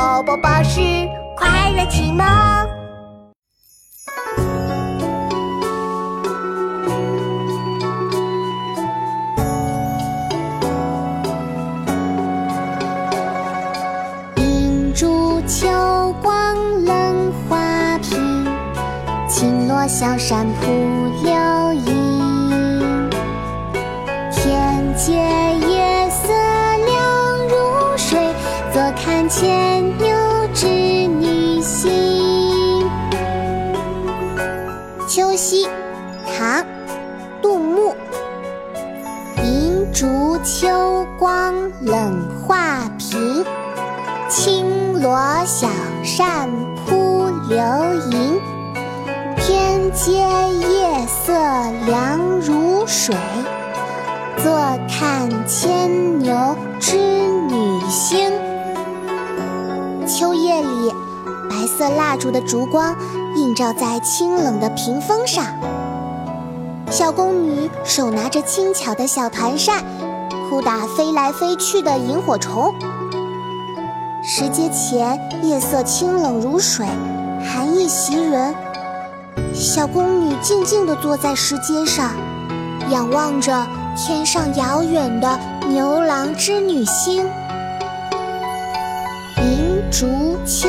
宝宝巴士快乐启蒙。银烛秋光冷画屏，轻罗小扇扑流萤。天阶秋夕，唐·杜牧。银烛秋光冷画屏。轻罗小扇扑流萤，天阶夜色凉如水。坐看牵牛织女星。秋夜里，白色蜡烛的烛光映照在清冷的屏风上，小宫女手拿着轻巧的小团扇，扑打飞来飞去的萤火虫。石阶前，夜色清冷如水，寒意袭人。小宫女静静地坐在石阶上，仰望着天上遥远的牛郎织女星。银烛秋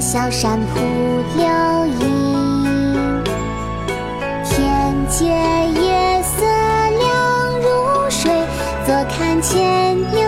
小扇扑流萤，天阶夜色凉如水，坐看牵牛。